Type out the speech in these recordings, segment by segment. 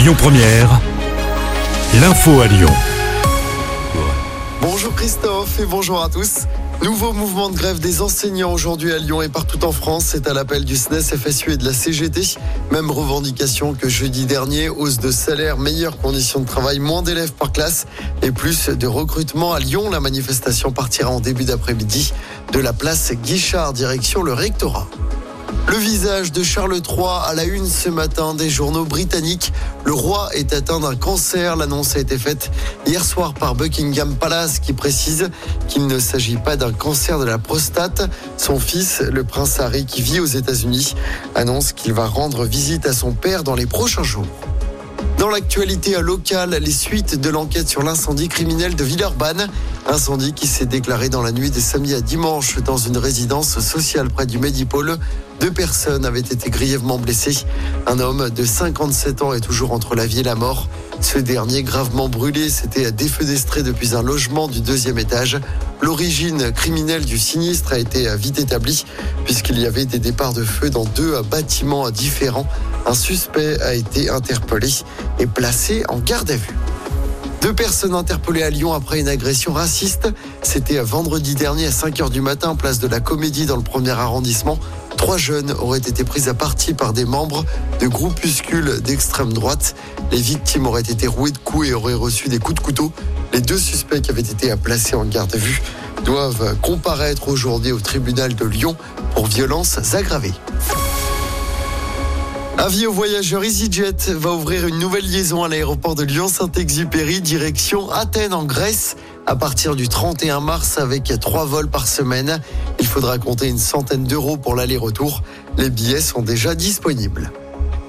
Lyon Première, l'info à Lyon. Bonjour Christophe et bonjour à tous. Nouveau mouvement de grève des enseignants aujourd'hui à Lyon et partout en France. C'est à l'appel du SNES, FSU et de la CGT. Même revendication que jeudi dernier. Hausse de salaire, meilleures conditions de travail, moins d'élèves par classe et plus de recrutement à Lyon. La manifestation partira en début d'après-midi de la place Guichard, direction le rectorat. Le visage de Charles III à la une ce matin des journaux britanniques. Le roi est atteint d'un cancer. L'annonce a été faite hier soir par Buckingham Palace qui précise qu'il ne s'agit pas d'un cancer de la prostate. Son fils, le prince Harry, qui vit aux États-Unis, annonce qu'il va rendre visite à son père dans les prochains jours. Dans l'actualité locale, les suites de l'enquête sur l'incendie criminel de Villeurbanne. Incendie qui s'est déclaré dans la nuit des samedi à dimanche dans une résidence sociale près du Médipôle. Deux personnes avaient été grièvement blessées. Un homme de 57 ans est toujours entre la vie et la mort. Ce dernier, gravement brûlé, s'était défenestré depuis un logement du deuxième étage. L'origine criminelle du sinistre a été vite établie puisqu'il y avait des départs de feu dans deux bâtiments différents. Un suspect a été interpellé et placé en garde à vue. Deux personnes interpellées à Lyon après une agression raciste. C'était vendredi dernier à 5h du matin, place de la Comédie dans le premier arrondissement. Trois jeunes auraient été pris à partie par des membres de groupuscules d'extrême droite. Les victimes auraient été rouées de coups et auraient reçu des coups de couteau. Les deux suspects qui avaient été placés en garde à vue doivent comparaître aujourd'hui au tribunal de Lyon pour violences aggravées. Avis aux voyageurs EasyJet va ouvrir une nouvelle liaison à l'aéroport de Lyon-Saint-Exupéry, direction Athènes en Grèce. À partir du 31 mars, avec trois vols par semaine, il faudra compter une centaine d'euros pour l'aller-retour. Les billets sont déjà disponibles.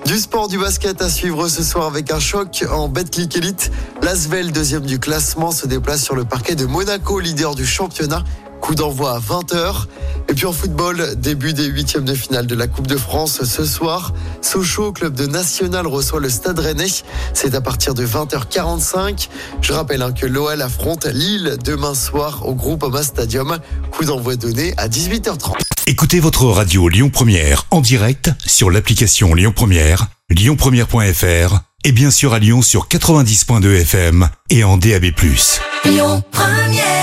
Du sport du basket à suivre ce soir avec un choc en Betclic Elite. L'Asvel, deuxième du classement, se déplace sur le parquet de Monaco, leader du championnat. Coup d'envoi à 20h. Et puis en football, début des huitièmes de finale de la Coupe de France ce soir. Sochaux, club de National, reçoit le Stade Rennais. C'est à partir de 20h45. Je rappelle hein, que l'OL affronte Lille demain soir au groupe Oma Stadium. Coup d'envoi donné à 18h30. Écoutez votre radio Lyon Première en direct sur l'application Lyon Première, lyonpremière.fr et bien sûr à Lyon sur 90.2 FM et en DAB+. Lyon Première